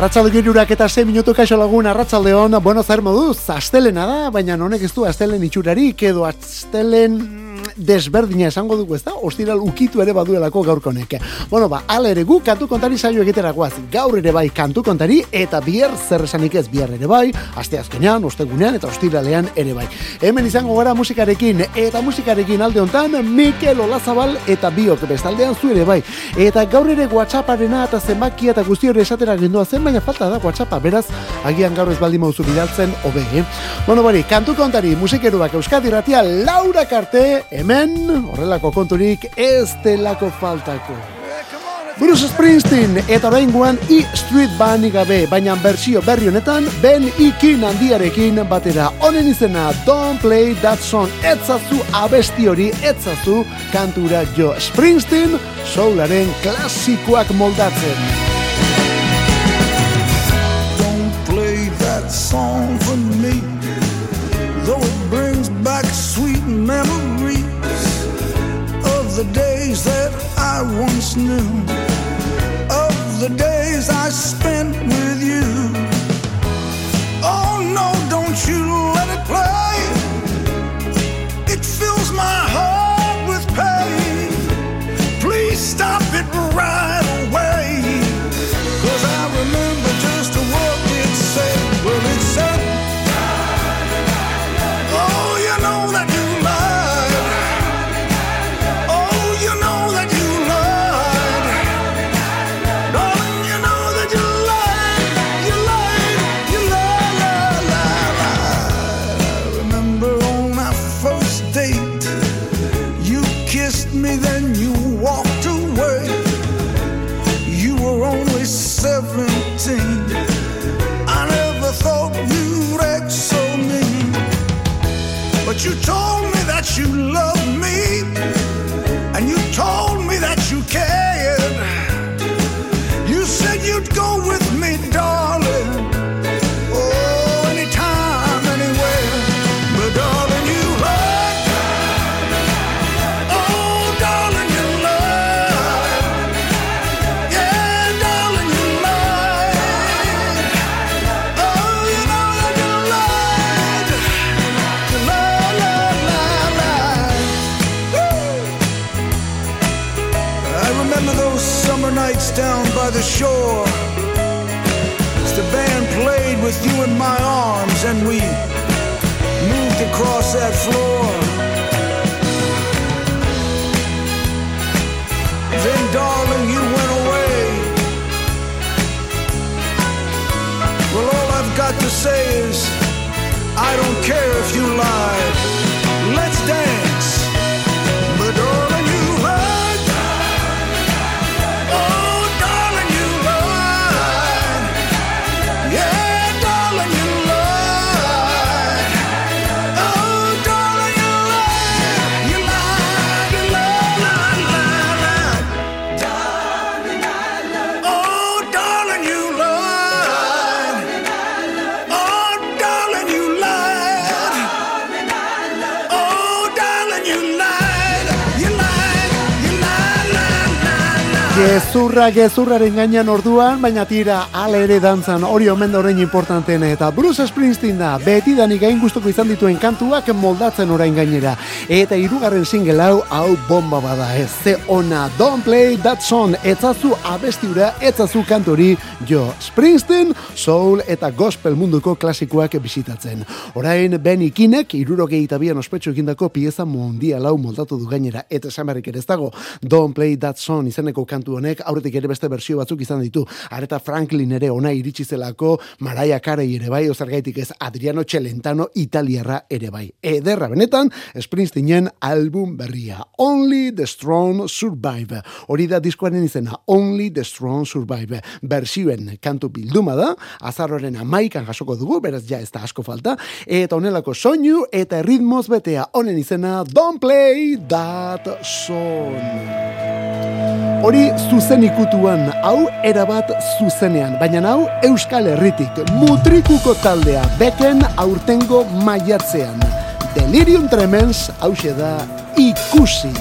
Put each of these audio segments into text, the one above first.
Arratxalde girurak eta 6 minutu kaixo lagun arratsalde hon, bueno, zer moduz, astelena da, baina honek ez du astelen itxurarik, edo astelen desberdina esango dugu ez da, ostiral ukitu ere baduelako gaurko neke. Bueno, ba, ala ere gu kantu kontari saio egiterakoaz, gaur ere bai kantu kontari, eta bier zer esanik ez bier ere bai, aste azkenean, ostegunean eta ostiralean ere bai. Hemen izango gara musikarekin, eta musikarekin alde hontan Mikel Olazabal eta biok bestaldean zu ere bai. Eta gaur ere WhatsApparena eta zenbaki eta guzti hori esatera gendua zen, baina falta da WhatsAppa, beraz, agian gaur ez baldin mauzu bidaltzen, obe, eh? Bueno, bari, kantu kontari, musikeruak Euskadi Ratia, Laura Karte, hemen, horrelako konturik, ez delako faltako. Bruce Springsteen eta oraingoan E Street Band gabe, baina bertsio berri honetan Ben Ikin handiarekin batera. Honen izena Don't Play That Song. Etzazu abesti hori, etzazu kantura jo Springsteen soularen klasikoak moldatzen. Don't play that song for me Though it brings back sweet memories the days that I once knew Of the days I spent with you. Oh no, don't you let it play summer down by the shore. As the band played with you in my arms and we moved across that floor. Then, darling, you went away. Well, all I've got to say is, I don't care if you lied. Let's dance. Gezurra gezurraren gainean orduan, baina tira ala ere dantzan hori omen da orain importanteena eta Bruce Springsteen da beti danik gain gustoko izan dituen kantuak moldatzen orain gainera. Eta hirugarren single hau hau bomba bada ez. Ze ona Don't Play That Song etzazu abestiura etzazu kantori jo Springsteen soul eta gospel munduko klasikoak bisitatzen. Orain Ben Ikinek irurogei eta bian ospetsu egindako pieza mundial hau moldatu du gainera eta esan ere ez dago Don't Play That Song izeneko kantu honek aurretik ere beste bersio batzuk izan ditu. Areta Franklin ere ona iritsi zelako, Mariah Carey ere bai, ozergaitik ez Adriano Celentano italiarra ere bai. Ederra benetan, Springsteenen album berria. Only the Strong Survive. Hori da diskoaren izena, Only the Strong Survive. Bersioen kantu bilduma da, azarroren amaikan jasoko dugu, beraz ja ez da asko falta, eta honelako soinu eta ritmoz betea honen izena Don't Play That Song. Hori zuzen ikutuan, hau erabat zuzenean, baina hau Euskal Herritik, mutrikuko taldea, beken aurtengo maiatzean. Delirium Tremens, hause da, ikusi.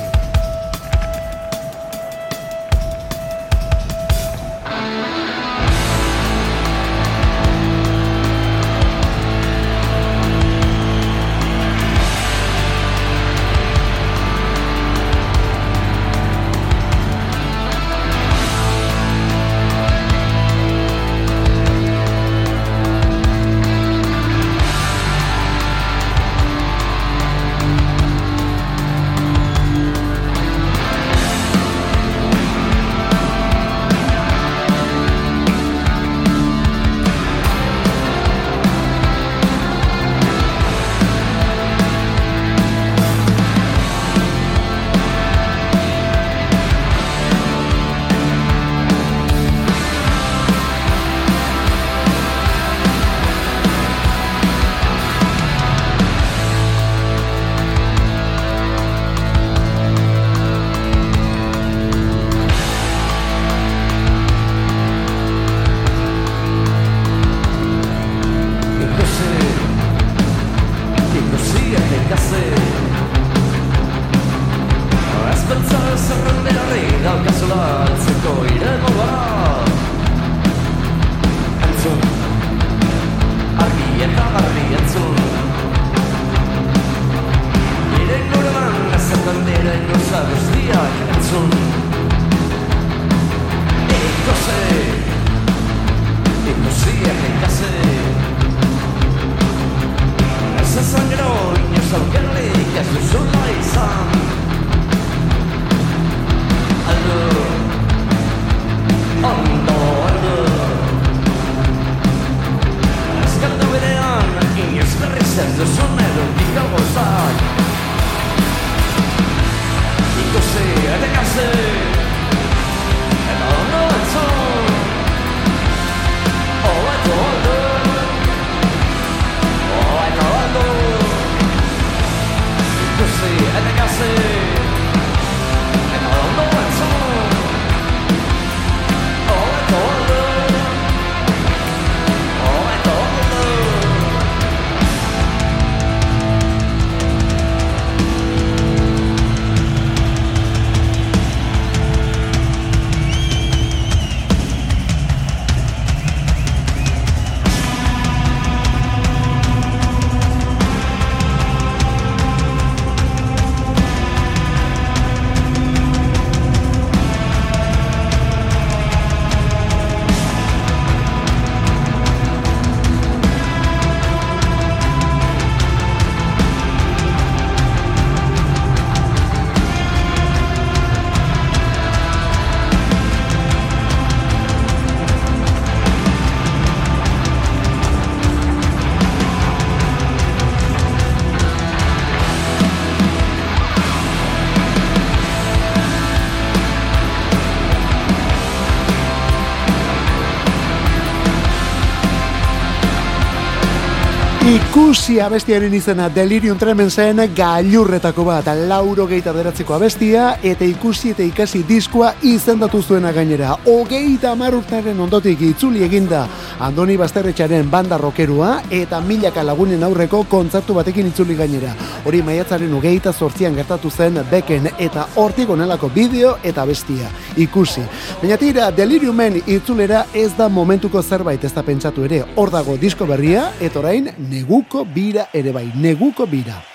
Ikusi abestiaren izena Delirium Tremensen gailurretako bat lauro geita beratzeko abestia eta ikusi eta ikasi diskoa izendatu zuena gainera. Ogeita marurtaren ondotik itzuli eginda Andoni Basterretxaren banda rokerua eta milaka lagunen aurreko kontzertu batekin itzuli gainera. Hori maiatzaren ogeita sortzian gertatu zen beken eta hortik onelako bideo eta bestia. Ikusi. Baina tira, Deliriumen itzulera ez da momentuko zerbait ez da pentsatu ere. Hor dago disko berria eta orain neguko bira ere bai. Neguko bira.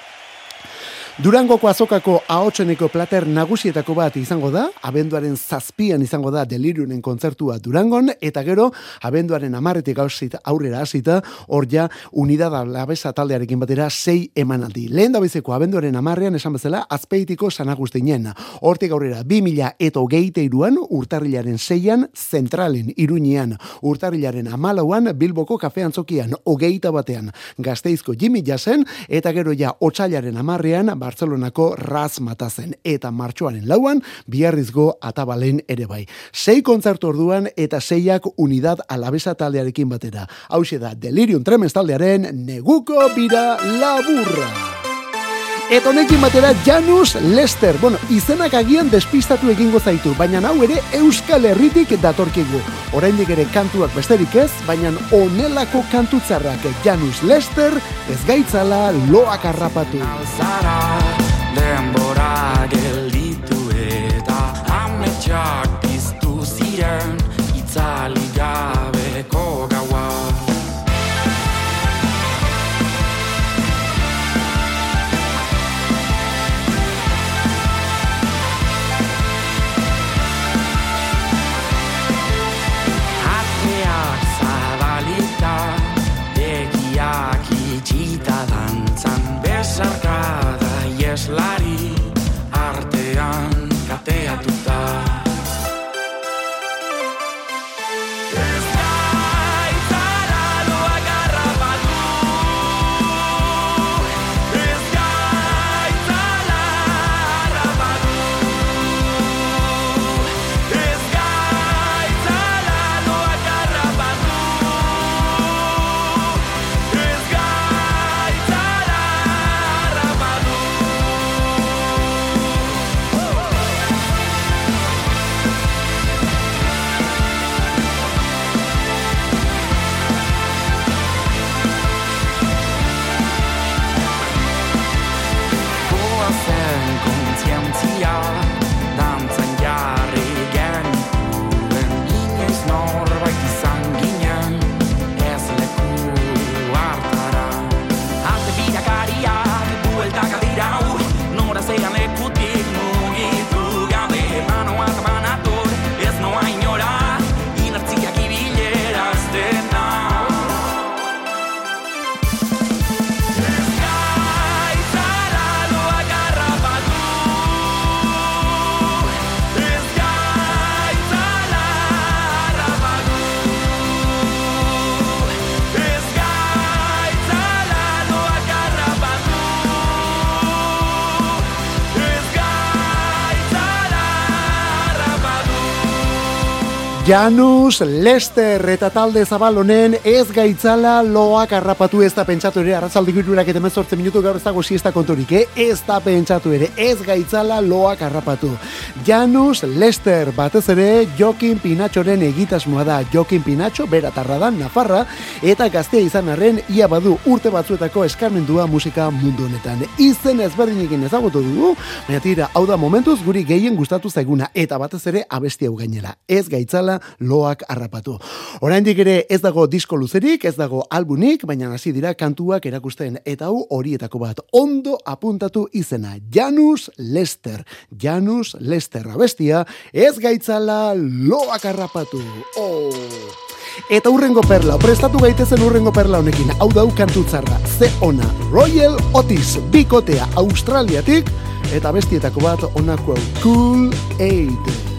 Durangoko azokako ahotseneko plater nagusietako bat izango da, abenduaren zazpian izango da deliriunen kontzertua Durangon, eta gero, abenduaren amarretik aurrera hasita, hor ja, unidada labesa taldearekin batera sei emanaldi. Lehen da bizeko abenduaren amarrean esan bezala, azpeitiko sanagustinen. Hortik aurrera, 2000 eta hogeite iruan, urtarrilaren seian, zentralen, iruñean, urtarrilaren amalauan, bilboko kafean zokian, hogeita batean, gazteizko Jimmy Jassen, eta gero ja, otxailaren amarrean, Bartzelonako raz matazen, eta martxoaren lauan, biarrizgo atabalen ere bai. Sei kontzertu orduan, eta seiak unidad alabesa taldearekin batera. Hau da, Delirium Tremens taldearen neguko bira laburra. Eta honekin batera Janus Lester. Bueno, izenak agian despistatu egingo zaitu, baina hau ere Euskal Herritik datorkigu. Oraindik ere kantuak besterik ez, baina onelako kantutzarrak Janus Lester ez gaitzala loak harrapatu. zara denbora gelditu eta ametsak piztu ziren Ieslari, artean kateatuta Janus Lester eta talde zabal honen ez gaitzala loak harrapatu ez da pentsatu ere arratzaldi girurak eta mezortzen minutu gaur ez dago siesta konturik, eh? ez da pentsatu ere ez gaitzala loak harrapatu. Janus Lester batez ere Jokin Pinatxoren egitasmoa da Jokin Pinatxo, beratarra da, Nafarra, eta gaztea izan arren ia badu urte batzuetako eskarmendua musika mundu honetan. Izen ezberdinekin ezagutu dugu, baina tira, hau da momentuz guri gehien gustatu zaiguna, eta batez ere abesti hau gainera. Ez gaitzala loak harrapatu. Oraindik ere ez dago disko luzerik, ez dago albunik, baina hasi dira kantuak erakusten, eta hau horietako bat ondo apuntatu izena. Janus Lester. Janus Lester abestia, ez gaitzala loak harrapatu. Oh. Eta urrengo perla, prestatu gaitezen urrengo perla honekin, hau dau kantutzarra, ze ona, Royal Otis, bikotea Australiatik, eta bestietako bat onako Cool Aid.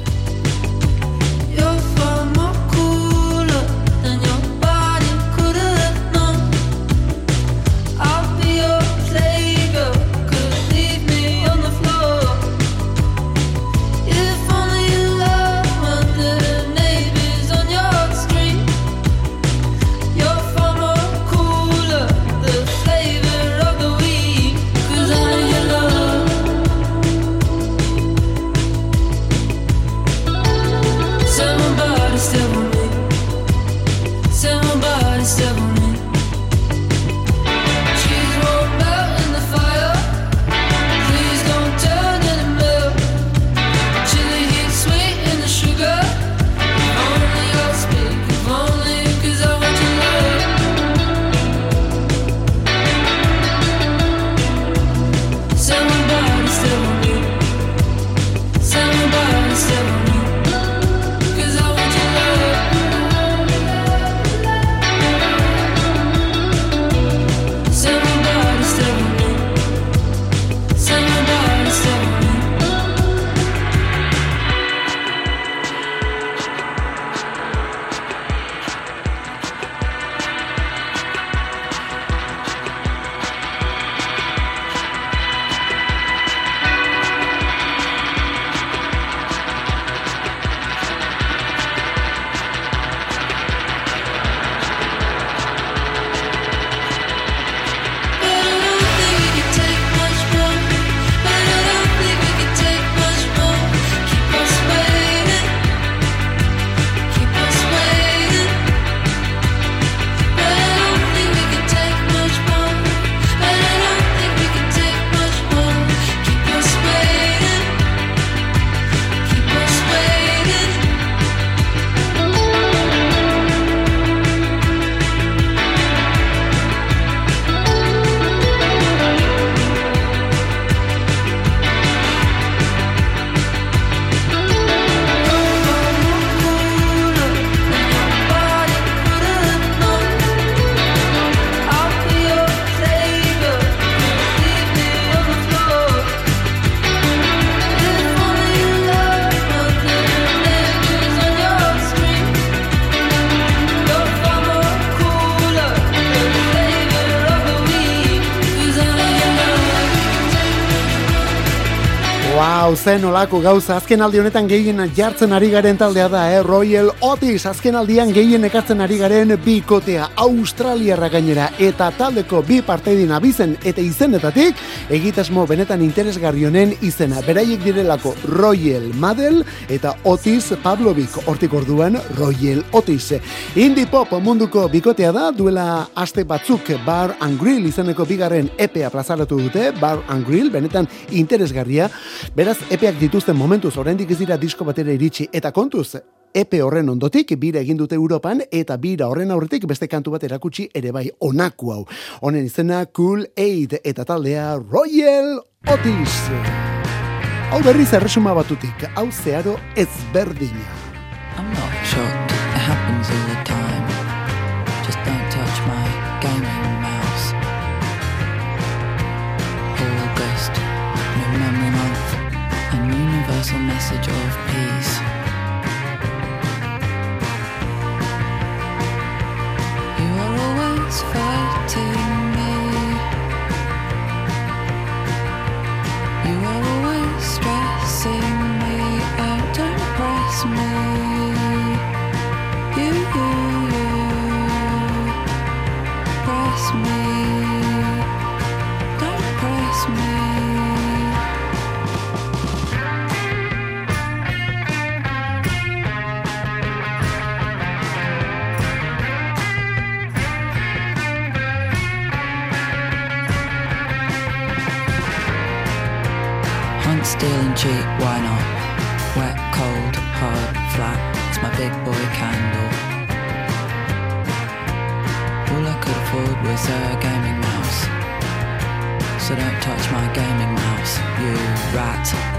Zen olako gauza, azken aldi honetan gehien jartzen ari garen taldea da, eh? Royal Otis, azken aldian gehien ekartzen ari garen bikotea Australiarra gainera, eta taldeko bi parteidin abizen eta izenetatik, egitasmo benetan interesgarri honen izena, beraiek direlako Royal Madel eta Otis Pavlovic, hortik orduan Royal Otis. Indie pop munduko bikotea da, duela aste batzuk Bar and Grill izeneko bigarren epea plazaratu dute, Bar and Grill, benetan interesgarria, beraz epeak dituzten momentuz oraindik ez dira disko batera iritsi, eta kontuz, epe horren ondotik bira egin dute Europan eta bira horren aurretik beste kantu bat erakutsi ere bai onaku hau. Honen izena Cool Aid eta taldea Royal Otis. Hau berriz erresuma batutik, hau zeharo ezberdina. I'm not shocked, universal message of peace. You are always fighting cheat, why not? Wet, cold, hard, flat, it's my big boy candle. All I could afford was a gaming mouse. So don't touch my gaming mouse, you rat.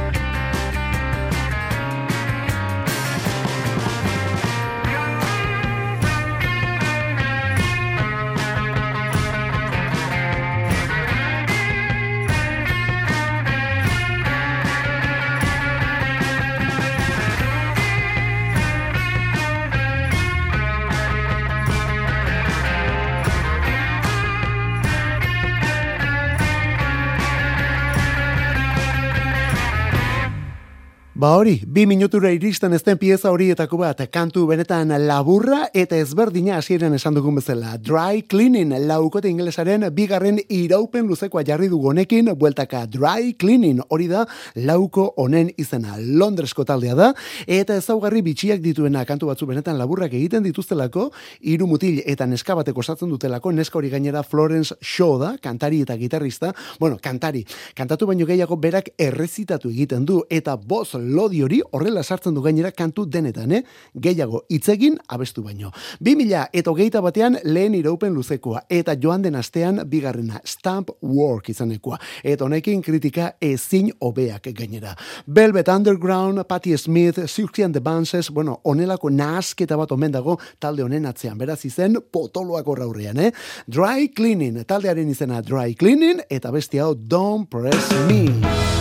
Ba hori, bi minutura iristen ezten pieza horietako bat, kantu benetan laburra eta ezberdina hasieran esan dugun bezala. Dry Cleaning, laukote ingelesaren bigarren iraupen luzekoa jarri dugu honekin, bueltaka Dry Cleaning, hori da lauko honen izena. Londresko taldea da, eta ezaugarri bitxiak dituena kantu batzu benetan laburrak egiten dituztelako, hiru mutil eta neska batek osatzen dutelako, neska hori gainera Florence Shaw da, kantari eta gitarrista, bueno, kantari, kantatu baino gehiago berak errezitatu egiten du, eta boz lodi hori horrela sartzen du gainera kantu denetan, eh? Gehiago hitzegin abestu baino. 2000 eta hogeita batean lehen iraupen luzekoa, eta joan den astean bigarrena Stamp Work izanekoa. Eta honekin kritika ezin hobeak gainera. Velvet Underground, Patti Smith, Siouxsie and the Banshees, bueno, onelako nahasketa bat omen dago talde honen atzean. Beraz izen potoloak horra eh? Dry Cleaning, taldearen izena Dry Cleaning, eta beste hau Don't Press Me.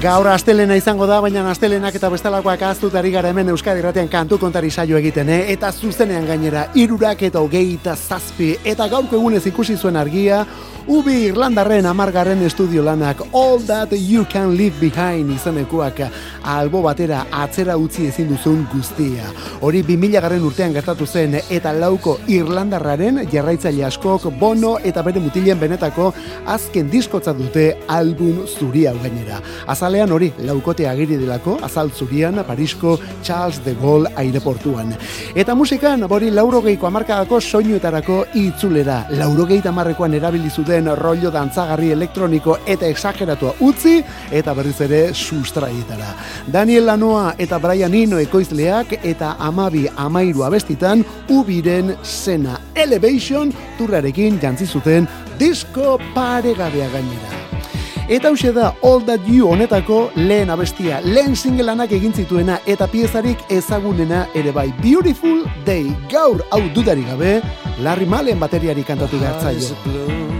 Gaur astelena izango da, baina astelenak eta bestelakoak aztut ari gara hemen Euskadi Irratian kantu kontari saio egiten, eh? eta zuzenean gainera, irurak eta hogeita zazpi, eta gaurko egunez ikusi zuen argia, Ubi Irlandarren amargarren estudio lanak All That You Can Leave Behind izenekuak albo batera atzera utzi ezin duzun guztia. Hori 2000 garren urtean gertatu zen eta lauko Irlandarraren jarraitzaile askok bono eta bere mutilen benetako azken diskotza dute album zuri hau gainera. Azalean hori laukote agiri delako azal zurian Parisko Charles de Gaulle aireportuan. Eta musikan hori laurogeiko amarkadako soinuetarako itzulera. Laurogeita amarrekoan erabili den rollo dantzagarri elektroniko eta exageratua utzi eta berriz ere sustraietara. Daniel Lanoa eta Brian Eno ekoizleak eta amabi amairu abestitan ubiren sena Elevation turrarekin jantzi zuten disko paregabea gainera. Eta hause da All That You honetako lehen abestia, lehen singelanak egin zituena eta piezarik ezagunena ere bai Beautiful Day. Gaur hau dudarik gabe, Larry Malen bateriari kantatu behartzaio.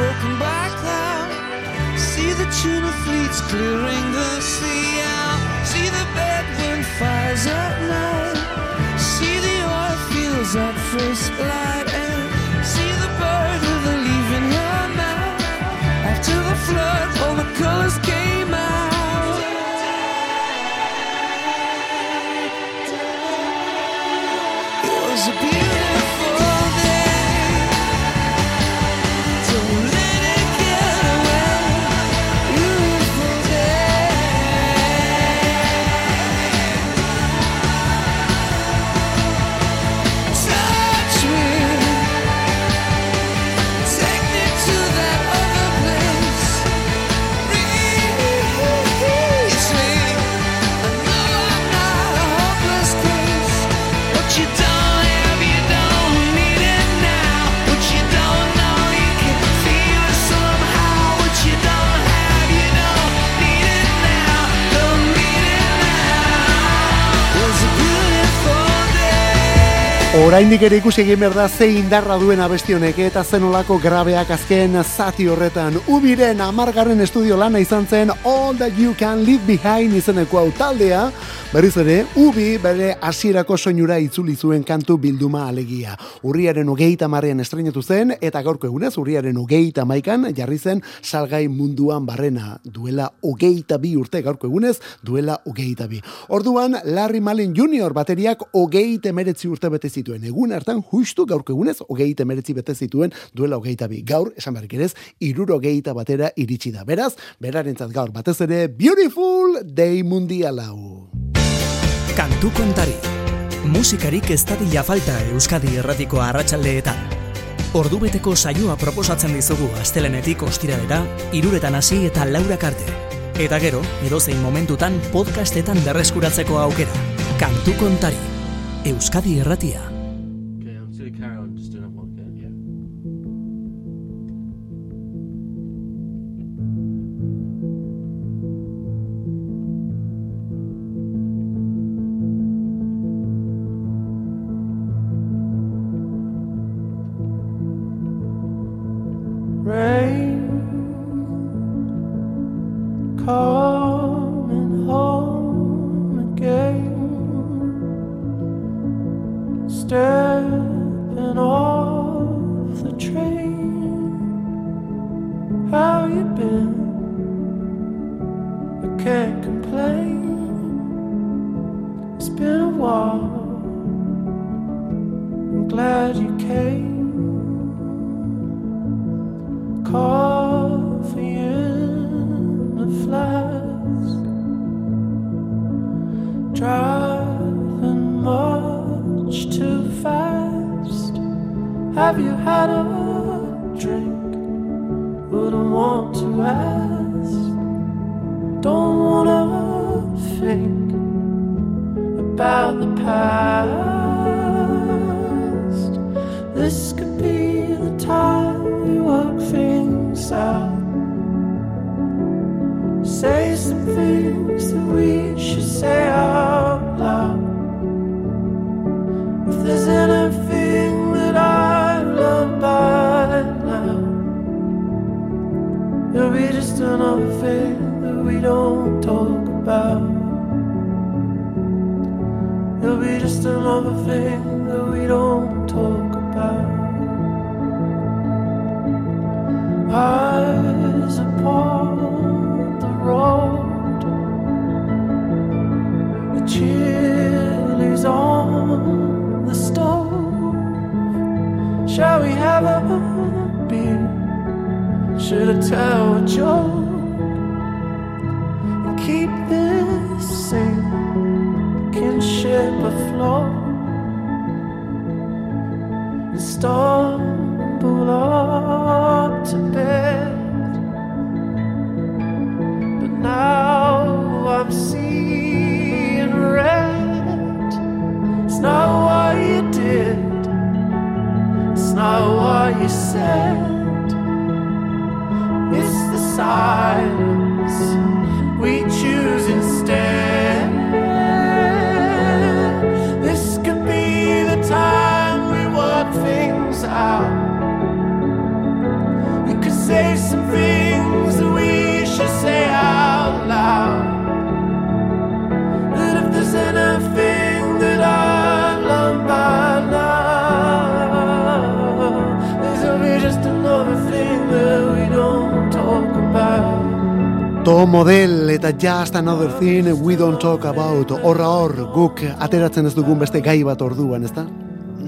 broken by cloud. See the tuna fleets clearing the sea out. See the bedouin fires at night. See the oil fields at first light. Oraindik ere ikusi egin behar da ze indarra duen abesti honek eta zenolako grabeak azken zati horretan. Ubiren amargarren estudio lana izan zen All That You Can Leave Behind izeneko hau taldea. Berriz ere, Ubi bere hasierako soinura itzuli zuen kantu bilduma alegia. Urriaren hogeita marrean estrenatu zen eta gaurko egunez urriaren hogeita maikan jarri zen salgai munduan barrena. Duela hogeita bi urte gaurko egunez, duela hogeita bi. Orduan, Larry Malin Jr. bateriak hogeite meretzi urte bete zituen. Egun hartan, justu gaurko egunez, hogeite meretzi bete zituen duela hogeita bi. Gaur, esan berrik ere ez, iruro hogeita batera iritsi da. Beraz, berarentzat gaur batez ere, Beautiful Day Mundialau. Kantu kontari. Musikarik ez dadila falta Euskadi erratiko arratsaldeetan. Ordubeteko saioa proposatzen dizugu astelenetik ostiralera, iruretan hasi eta laurak arte. Eta gero, edozein momentutan podcastetan berreskuratzeko aukera. Kantu kontari. Euskadi erratia. To model eta just another thing we don't talk about. Horra hor, guk ateratzen ez dugun beste gai bat orduan, ezta?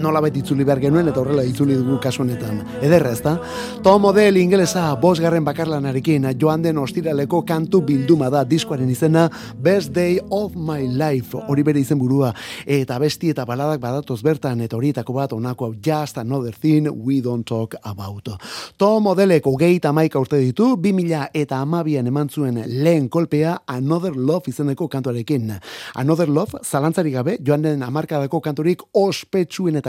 Nola baita itzuli behar genuen eta horrela itzuli dugu kasu honetan. Ederra, ezta? To model ingelesa bosgarren bakarlanarekin joan den ostiraleko kantu bilduma da diskoaren izena Best Day of My Life hori bere izen burua eta besti eta baladak badatoz bertan eta horietako bat onako hau Just Another Thing We Don't Talk About. To modeleko geita maika urte ditu, 2000 eta amabian eman zuen lehen kolpea Another Love izeneko kantuarekin. Another Love, zalantzari gabe, joan den amarkadako kanturik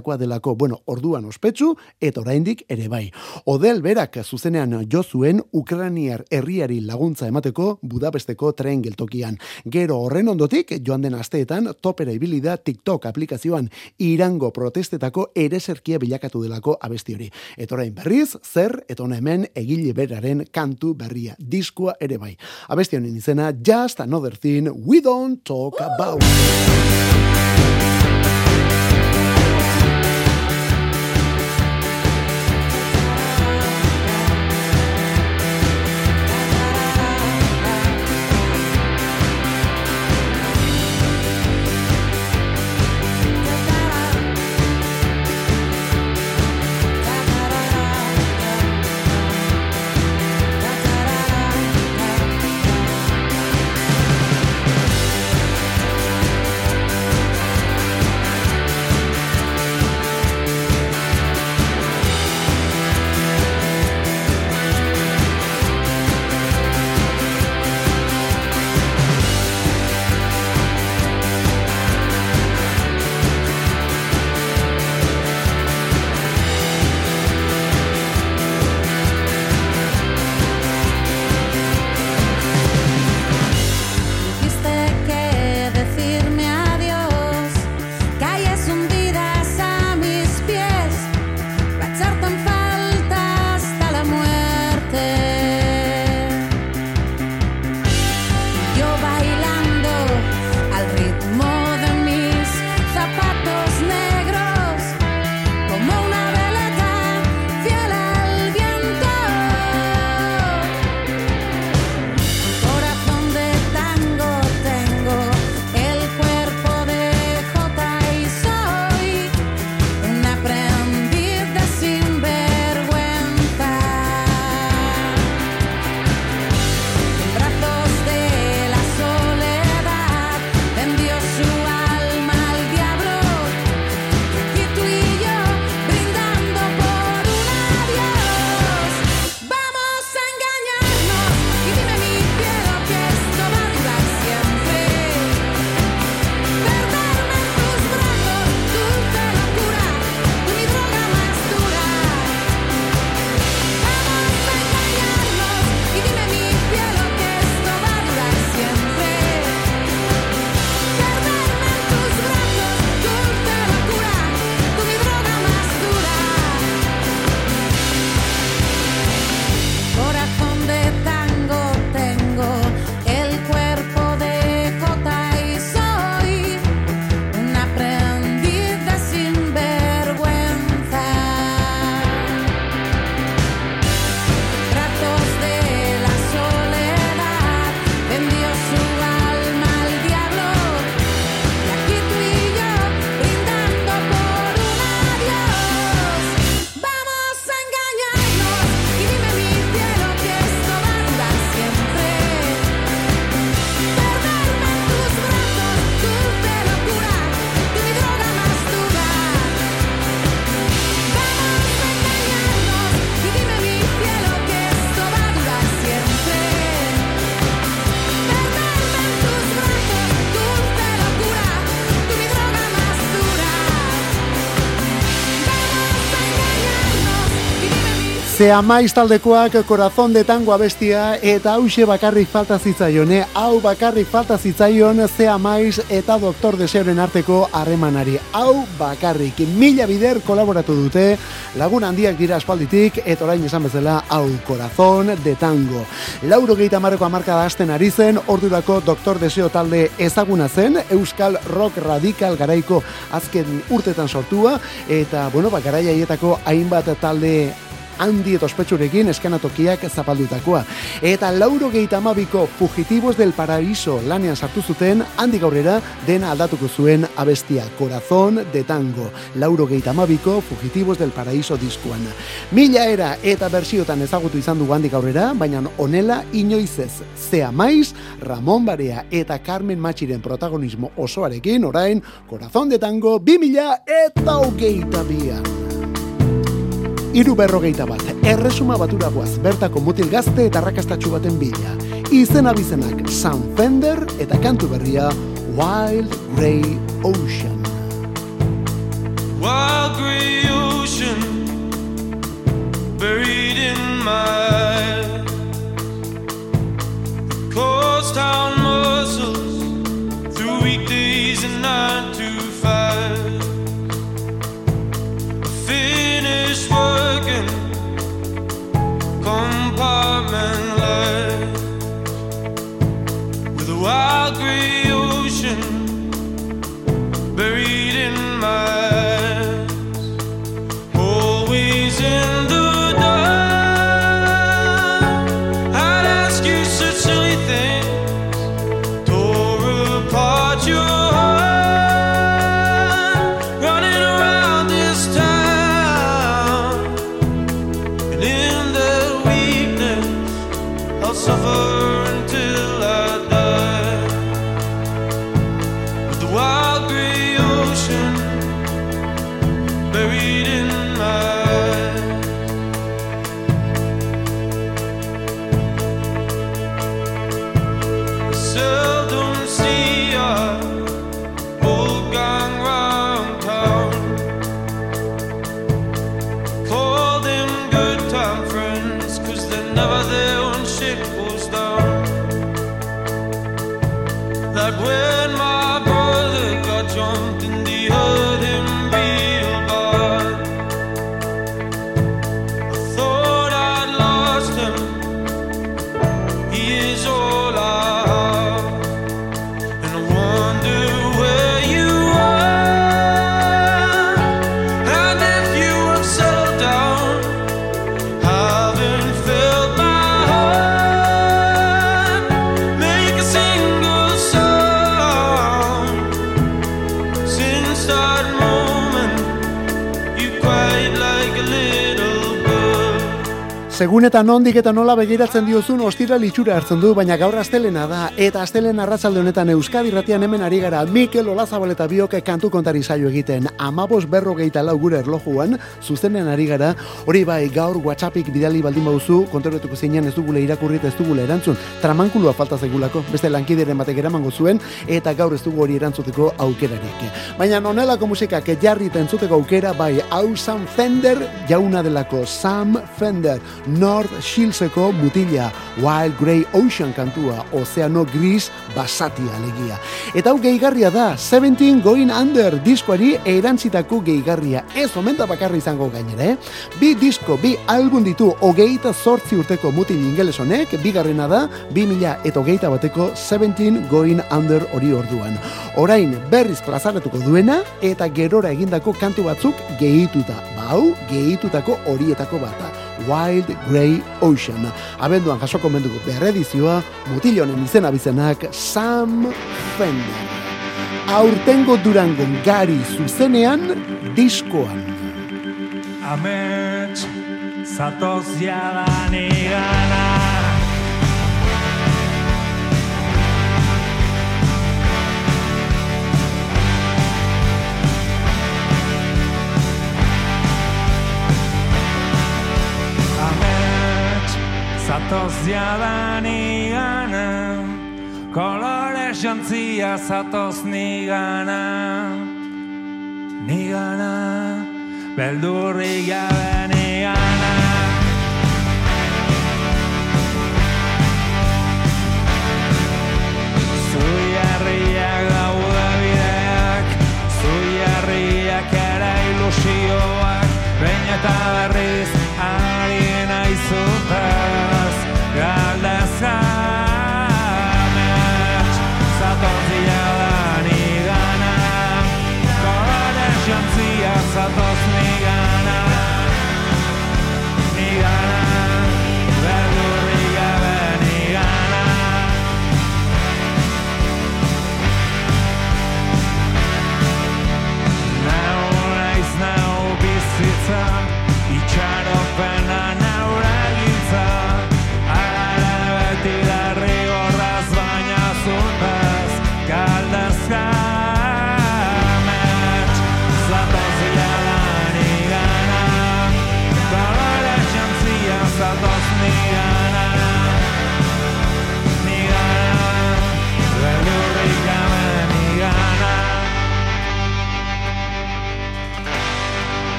ospetsuenetakoa delako. Bueno, orduan ospetsu eta oraindik ere bai. Odel berak zuzenean jo zuen Ukraniar herriari laguntza emateko Budapesteko tren geltokian. Gero horren ondotik, joan den asteetan, topera ibili da TikTok aplikazioan irango protestetako ereserkia bilakatu delako abesti hori. Eta orain berriz, zer, eta hona hemen egile beraren kantu berria. Diskoa ere bai. Abesti honen izena, Just Another Thing We Don't Talk About. Zea maiz taldekoak korazon de tango abestia eta hause bakarrik falta zitzaion, eh? hau bakarrik falta zitzaion zea maiz eta doktor deseoren arteko harremanari. Hau bakarrik, mila bider kolaboratu dute, lagun handiak dira aspalditik, eta orain esan bezala hau korazon de tango. Lauro gehieta marreko amarka da hasten ari zen, ordurako doktor deseo talde ezaguna zen, euskal rock radikal garaiko azken urtetan sortua, eta, bueno, ba, garaia haietako hainbat talde handi eta ospetsurekin eskanatokiak zapaldutakoa. Eta lauro gehieta amabiko fugitibos del paraíso lanean sartu zuten, handik aurrera dena aldatuko zuen abestia Corazón de Tango. Lauro gehieta amabiko fugitibos del paraíso diskuan. Mila era eta bersiotan ezagutu izan dugu handik aurrera, baina onela inoiz ez. Zea maiz, Ramon Barea eta Carmen Matxiren protagonismo osoarekin, orain, Corazón de Tango, 2000 eta hogeita bian. Iru berrogeita bat, erresuma batura guaz, bertako mutil gazte eta rakastatxu baten bila. Izen abizenak Sam Fender eta kantu berria Wild Grey Ocean. Wild gray ocean buried in my coast town muscles through weekdays and nine to buried in my eyes, always in the eta nondik eta nola begiratzen diozun ostira litxura hartzen du, baina gaur astelena da, eta astelen arratsalde honetan Euskadi ratian hemen ari gara Mikel Olazabal eta bioke kantu kontari saio egiten, amabos berrogeita lau gure erlojuan, zuzenen ari gara, hori bai gaur WhatsAppik bidali baldin bauzu, kontoretuko zeinan ez dugule irakurrit ez dugule erantzun, tramankulua falta zegulako, beste lankideren batek eramango zuen, eta gaur ez dugu hori erantzuteko aukerarik. Baina nonelako musikak jarri eta entzuteko aukera, bai, hau Sam Fender, jauna delako Sam Fender, North Shieldseko mutila, Wild Grey Ocean kantua, Ozeano Gris basatia alegia. Eta hau gehigarria da, 17 Going Under diskoari erantzitako gehigarria, ez omenta bakarri izango gainera, eh? Bi disko, bi album ditu, hogeita zortzi urteko mutil ingeles honek, bigarrena da, 2000 eta hogeita bateko 17 Going Under hori orduan. Orain berriz plazaratuko duena, eta gerora egindako kantu batzuk gehituta. Bau, gehitutako horietako bata. Wild Grey Ocean. Abenduan jasoko menduko berredizioa, mutil honen izena bizenak Sam Fender. Aurtengo durangon gari zuzenean diskoan. Amets, zatoz jadan Zatoz jadanean Kolore jantzia zatoz nigana. Nigana Beldurri gabe nigana Zuiarriak daude bideak Zuiarriak ere ilusioak Behin eta berriz ari naizutak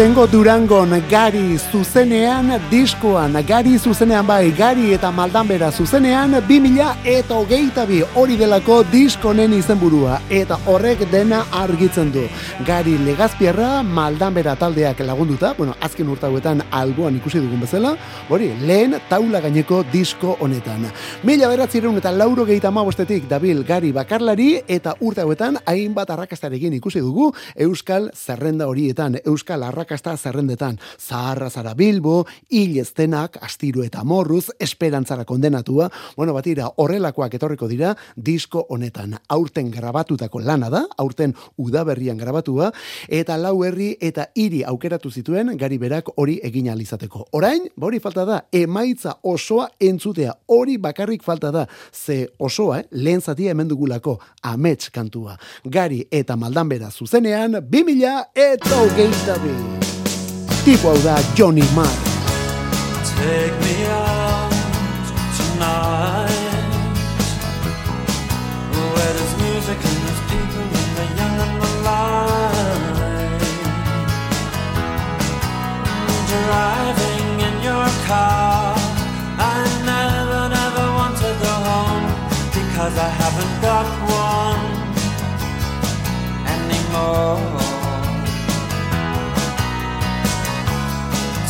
Aurtengo Durangon gari zuzenean, diskoan gari zuzenean bai, gari eta maldanbera zuzenean, 2000 eta hogeita bi hori delako diskonen izenburua, eta horrek dena argitzen du. Gari legazpierra, maldanbera taldeak lagunduta, bueno, azken urtauetan alboan ikusi dugun bezala, hori, lehen taula gaineko disko honetan. Mila beratzireun eta lauro gehieta bostetik dabil gari bakarlari, eta urte hauetan hainbat arrakastarekin ikusi dugu Euskal zerrenda horietan, Euskal arrakasta zerrendetan, Zaharra zara Bilbo, Hil eztenak, Astiro eta Morruz, Esperantzara kondenatua, bueno, batira, horrelakoak etorriko dira disko honetan. Aurten grabatutako lana da, aurten udaberrian grabatua, eta lau herri eta hiri aukeratu zituen gari berak hori egin ahal izateko. Orain, hori falta da, emaitza osoa entzutea, hori bakarrik falta da, ze osoa, eh, lehen zatia hemen dugulako, amets kantua. Gari eta maldanbera zuzenean, 2000 eta hogeita bi. Da Johnny Marr. Take me out tonight. Where there's music and there's people and the young and the light. Driving in your car. I never, never want to go home Because I haven't got one anymore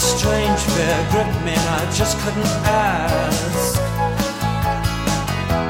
strange fear gripped me, and I just couldn't ask.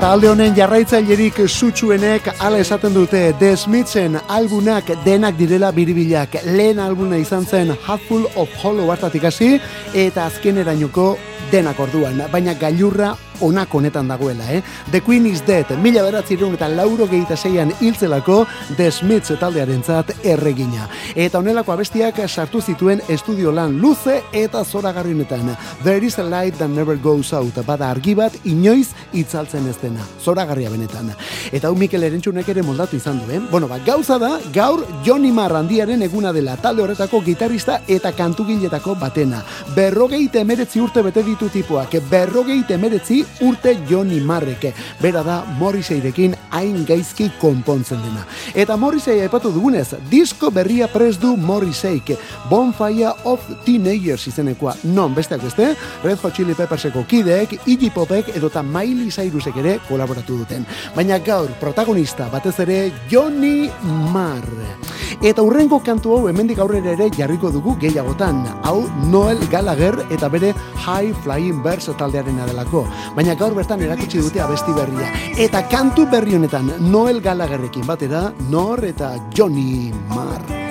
Talde honen jarraitzailerik sutsuenek ala esaten dute The Smithsen albunak denak direla biribilak. Lehen albuna izan zen Hatful of Hollow hartatik hasi eta azkenerainoko denak orduan, baina gailurra onak honetan dagoela, eh? The Queen is Dead, mila beratzireun eta lauro gehieta zeian hiltzelako The Smiths taldearen zat erregina. Eta honelako abestiak sartu zituen estudio lan luze eta zoragarrienetan. There is a light that never goes out, bada argi bat inoiz itzaltzen ez dena. Zoragarria benetan. Eta hau Mikel Erentxunek ere moldatu izan du, eh? Bueno, ba, gauza da, gaur Johnny Marr handiaren eguna dela talde horretako gitarrista eta kantugiletako batena. Berrogeite emeretzi urte bete ditu tipoak, berrogeite emeretzi urte Johnny Marrek. Bera da Morrisseyrekin hain gaizki konpontzen dena. Eta Morrissey aipatu dugunez, disko berria pres du Morrisseyk, Bonfire of Teenagers izenekoa, non besteak beste, Red Hot Chili Pepperseko kideek, Iggy Popek edota Miley Cyrusek ere kolaboratu duten. Baina gaur, protagonista batez ere Johnny Marr. Eta urrengo kantu hau hemendik aurrera ere jarriko dugu gehiagotan. Hau Noel Gallagher eta bere High Flying Birds taldearena delako. Baina gaur bertan erakutsi dute abesti berria. Eta kantu berri honetan Noel Gallagherrekin batera Nor eta Johnny Marr.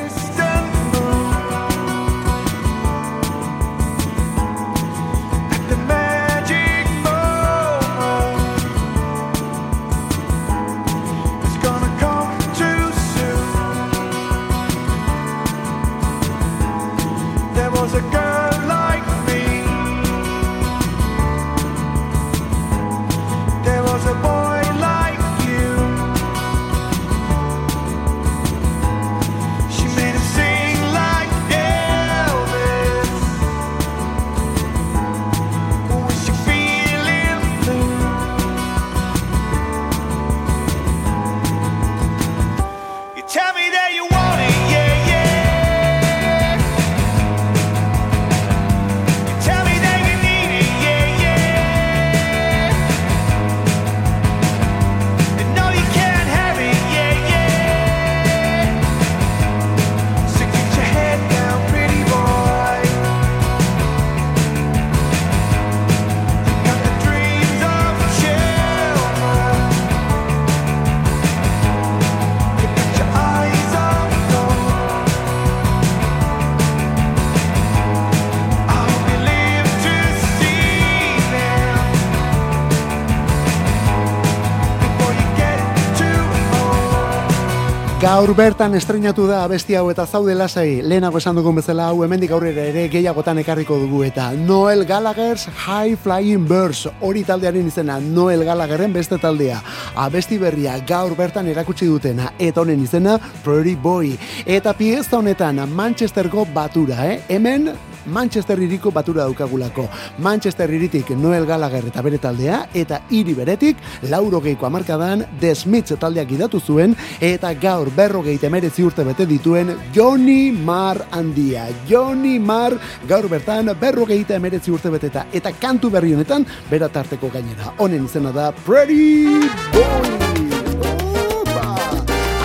Gaur bertan estrenatu da abesti hau eta zaude lasai, lehenago esan dugun bezala hau hemendik aurrera ere gehiagotan ekarriko dugu eta Noel Gallagher's High Flying Birds hori taldearen izena Noel Gallagherren beste taldea. Abesti berria gaur bertan erakutsi dutena eta honen izena Prairie Boy. Eta pieza honetan Manchestergo batura, eh? Hemen Manchester iriko batura daukagulako. Manchester iritik Noel Gallagher eta bere taldea, eta hiri beretik, laurogeiko amarkadan The Smiths taldeak idatu zuen, eta gaur berrogeite emeretzi urte bete dituen Johnny Marr handia. Johnny Marr gaur bertan berrogeite emeretzi urte beteta, eta kantu berri honetan, bera tarteko gainera. Honen izena da Pretty Boy.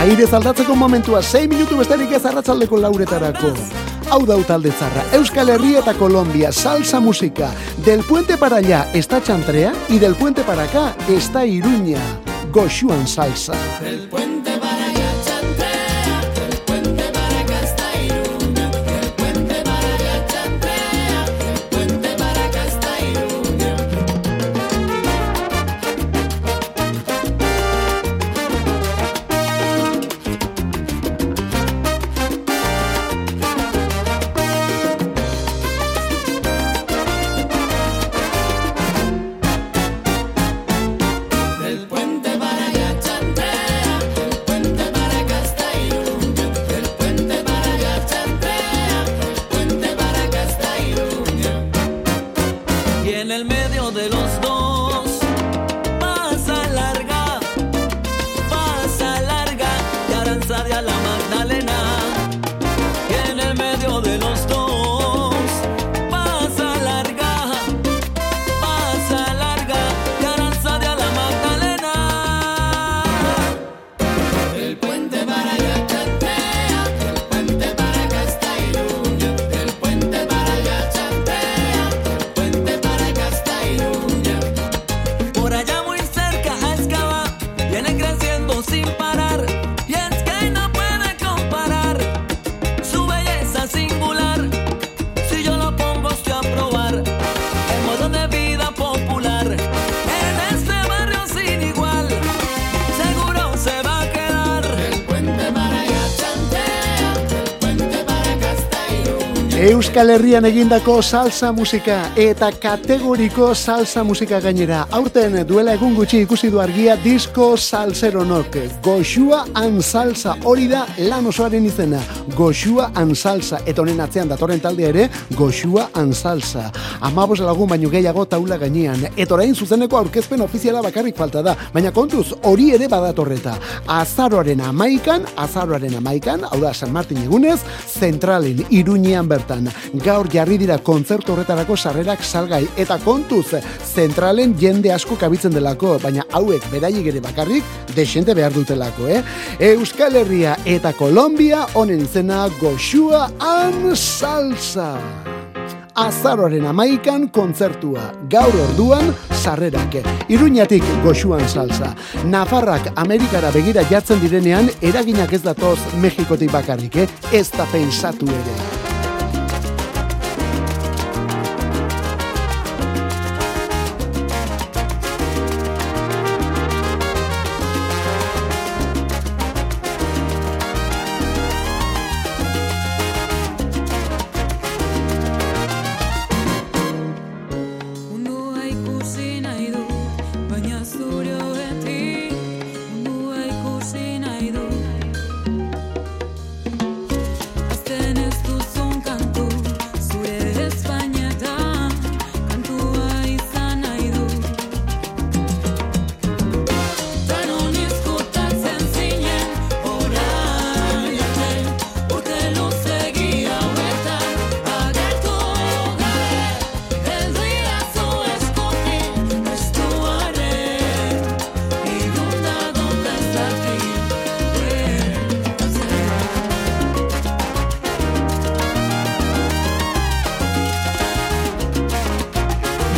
Aire zaldatzeko momentua, 6 minutu besterik ez arratzaldeko lauretarako. Hau da talde zarra, Euskal Herria eta Colombia, salsa musika. Del puente para allá está Chantrea y del puente para acá está Iruña. Goxuan salsa. Y Euskal Herrian egindako salsa musika eta kategoriko salsa musika gainera. Aurten duela egun gutxi ikusi du argia disko salseronok. Goxua an salsa hori da lan osoaren izena. Goxua an salsa. Eta honen atzean datorren taldea ere Goxua an salsa. Amabos lagun baino gehiago taula gainean. Eta orain zuzeneko aurkezpen ofiziala bakarrik falta da. Baina kontuz hori ere badatorreta. Azaroaren amaikan, azaroaren amaikan, hau da San Martin egunez, zentralen iruñean bertan. Gaur jarri dira kontzertu horretarako sarrerak salgai eta kontuz zentralen jende asko kabitzen delako, baina hauek beraiek ere bakarrik desente behar dutelako, eh? Euskal Herria eta Kolombia honen izena Goxua an Salsa. Azaroaren amaikan kontzertua, gaur orduan sarrerak. Iruñatik goxuan salsa. Nafarrak Amerikara begira jartzen direnean, eraginak ez datoz Mexikotik bakarrik, eh? ez da pensatu ere.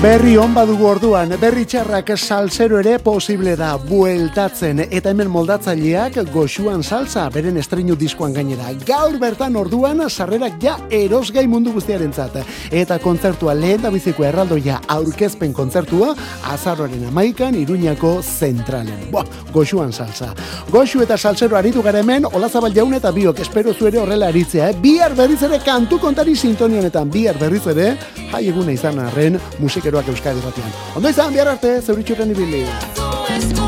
Berri on badugu orduan, berri txarrak salsero ere posible da bueltatzen eta hemen moldatzaileak goxuan salsa beren estreinu diskoan gainera. Gaur bertan orduan sarrerak ja erosgai mundu guztiarentzat eta kontzertua lehen da biziko erraldoia aurkezpen kontzertua azarroaren amaikan iruñako zentralen. Boa, goxuan salsa. Goxu eta salsero aritu gara hemen, olazabal jaun eta biok espero zuere horrela aritzea, eh? bihar berriz ere kantu kontari sintonionetan, bihar berriz ere, jai eguna izan arren musikeroak euskadi ratian. Ondo izan, bihar arte, zeuritxurren ibili. Contigo.